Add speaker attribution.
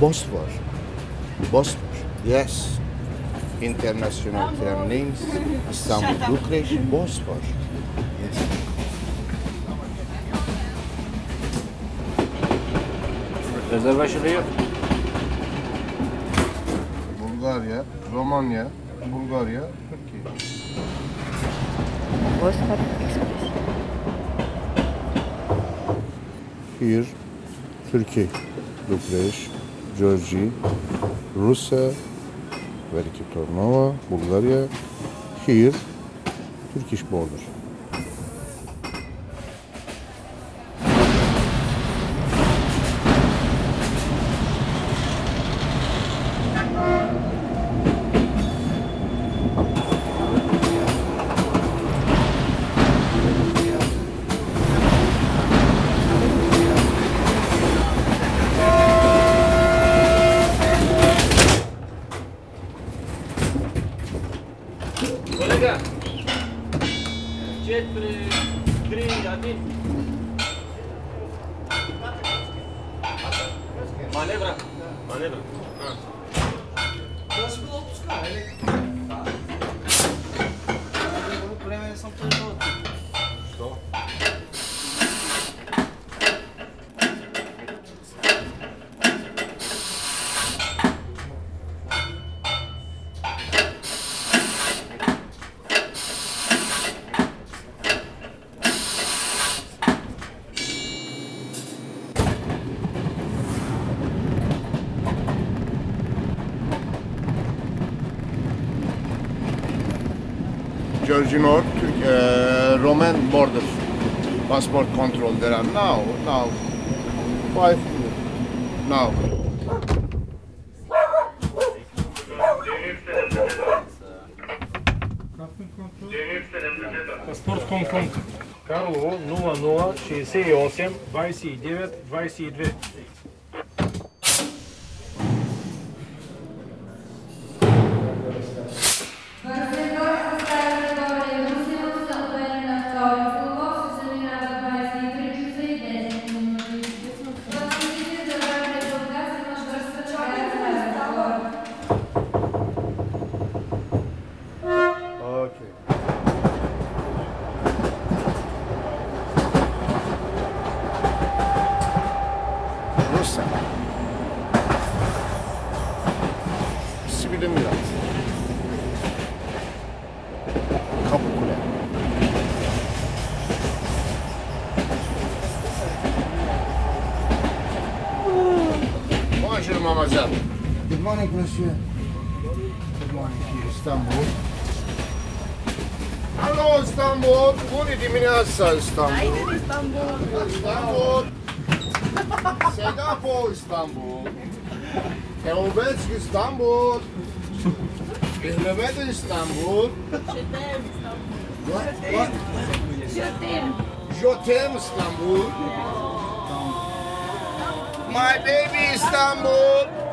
Speaker 1: Bosfor. Bosfor. Yes. International tram lanes. İstanbul, Bükreş, Bosfor. Yes.
Speaker 2: Rezervasyonu yok.
Speaker 1: Bulgarya, Romanya, Bulgarya, Türkiye.
Speaker 3: Bosphor Express.
Speaker 1: Here, Turkey, Bükreş, Georgi, Rusya, Veliki Tornova, Bulgarya. Here, Turkish border.
Speaker 2: Luca! Jet pre 3, Adin! Manevra! Manevra! Dois pilotos, cara. O problema é são pilotos. Estou.
Speaker 1: Georgi North, Türk, uh, Roman border. Passport control there are now, now. Five, now.
Speaker 4: Паспорт Конконг. Карлово 0068 29 22.
Speaker 1: Rusya. Sibir'in biraz. Kapıkule. Bonjour mademoiselle.
Speaker 5: Good morning, monsieur.
Speaker 1: Good morning here, İstanbul. Hello İstanbul. Bună dimineața İstanbul. İstanbul. Segafo İstanbul. Teobeț İstanbul. Mehmet İstanbul. What? What? Jotem İstanbul. My baby İstanbul.